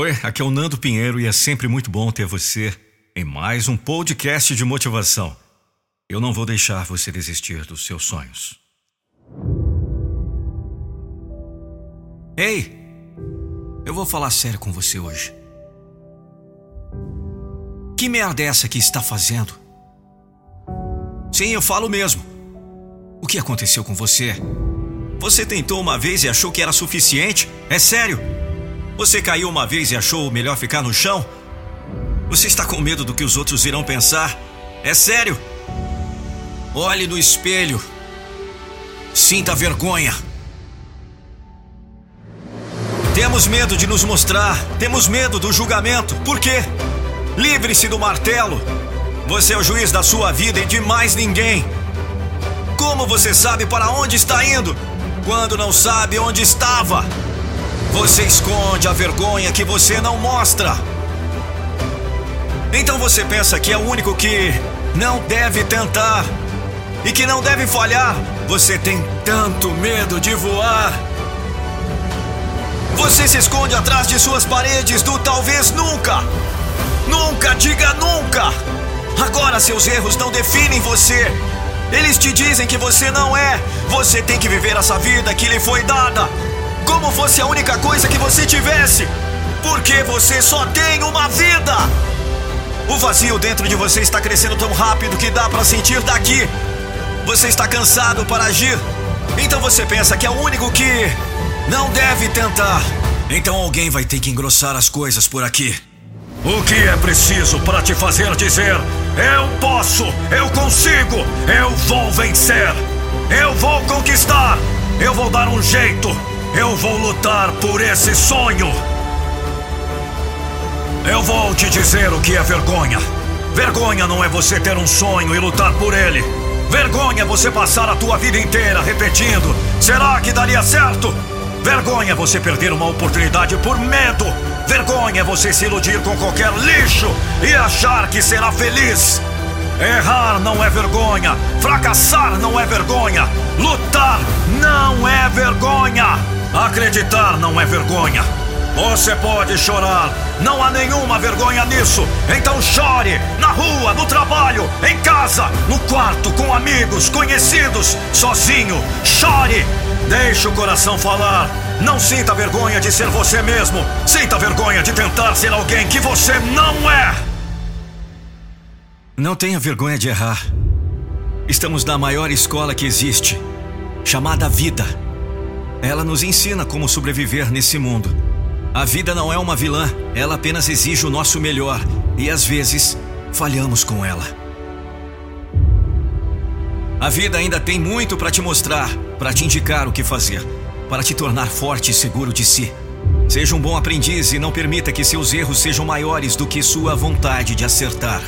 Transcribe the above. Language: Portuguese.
Oi, aqui é o Nando Pinheiro e é sempre muito bom ter você em mais um podcast de motivação. Eu não vou deixar você desistir dos seus sonhos. Ei, eu vou falar sério com você hoje. Que merda é essa que está fazendo? Sim, eu falo mesmo. O que aconteceu com você? Você tentou uma vez e achou que era suficiente? É sério? Você caiu uma vez e achou melhor ficar no chão? Você está com medo do que os outros irão pensar? É sério? Olhe no espelho. Sinta vergonha. Temos medo de nos mostrar, temos medo do julgamento. Por quê? Livre-se do martelo. Você é o juiz da sua vida e de mais ninguém. Como você sabe para onde está indo quando não sabe onde estava? Você esconde a vergonha que você não mostra. Então você pensa que é o único que não deve tentar e que não deve falhar. Você tem tanto medo de voar. Você se esconde atrás de suas paredes do talvez nunca. Nunca diga nunca. Agora seus erros não definem você. Eles te dizem que você não é. Você tem que viver essa vida que lhe foi dada fosse a única coisa que você tivesse. Porque você só tem uma vida. O vazio dentro de você está crescendo tão rápido que dá para sentir daqui. Você está cansado para agir. Então você pensa que é o único que não deve tentar. Então alguém vai ter que engrossar as coisas por aqui. O que é preciso para te fazer dizer: Eu posso, eu consigo, eu vou vencer, eu vou conquistar, eu vou dar um jeito, eu vou lutar por esse sonho. Eu vou te dizer o que é vergonha. Vergonha não é você ter um sonho e lutar por ele. Vergonha é você passar a tua vida inteira repetindo: será que daria certo? Vergonha é você perder uma oportunidade por medo. Vergonha é você se iludir com qualquer lixo e achar que será feliz. Errar não é vergonha, fracassar não é vergonha, lutar não é vergonha. Acreditar não é vergonha. Você pode chorar, não há nenhuma vergonha nisso. Então chore na rua, no trabalho, em casa, no quarto, com amigos, conhecidos, sozinho. Chore. Deixe o coração falar. Não sinta vergonha de ser você mesmo. Sinta vergonha de tentar ser alguém que você não é. Não tenha vergonha de errar. Estamos na maior escola que existe, chamada vida. Ela nos ensina como sobreviver nesse mundo. A vida não é uma vilã, ela apenas exige o nosso melhor e às vezes falhamos com ela. A vida ainda tem muito para te mostrar, para te indicar o que fazer, para te tornar forte e seguro de si. Seja um bom aprendiz e não permita que seus erros sejam maiores do que sua vontade de acertar.